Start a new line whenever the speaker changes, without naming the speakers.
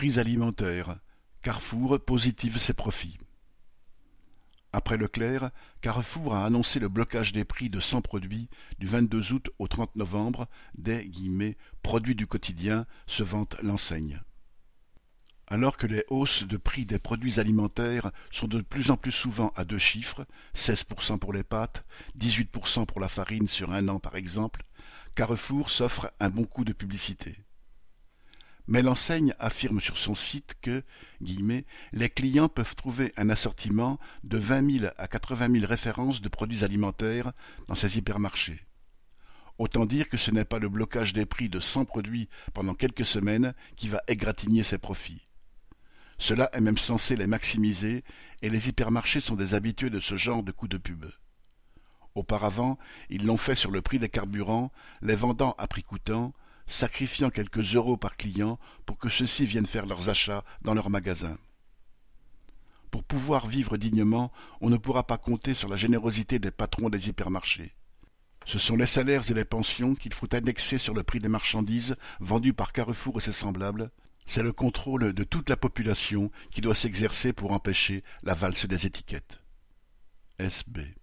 Alimentaires. Carrefour positive ses profits. Après Leclerc, Carrefour a annoncé le blocage des prix de cent produits du 22 août au 30 novembre des « produits du quotidien » se vante l'enseigne. Alors que les hausses de prix des produits alimentaires sont de plus en plus souvent à deux chiffres, 16% pour les pâtes, 18% pour la farine sur un an par exemple, Carrefour s'offre un bon coup de publicité. Mais l'enseigne affirme sur son site que les clients peuvent trouver un assortiment de vingt mille à quatre-vingt mille références de produits alimentaires dans ces hypermarchés. Autant dire que ce n'est pas le blocage des prix de cent produits pendant quelques semaines qui va égratigner ses profits. Cela est même censé les maximiser, et les hypermarchés sont des habitués de ce genre de coups de pub. Auparavant, ils l'ont fait sur le prix des carburants, les vendant à prix coûtant, sacrifiant quelques euros par client pour que ceux-ci viennent faire leurs achats dans leur magasin. Pour pouvoir vivre dignement, on ne pourra pas compter sur la générosité des patrons des hypermarchés. Ce sont les salaires et les pensions qu'il faut annexer sur le prix des marchandises vendues par Carrefour et ses semblables. C'est le contrôle de toute la population qui doit s'exercer pour empêcher la valse des étiquettes. SB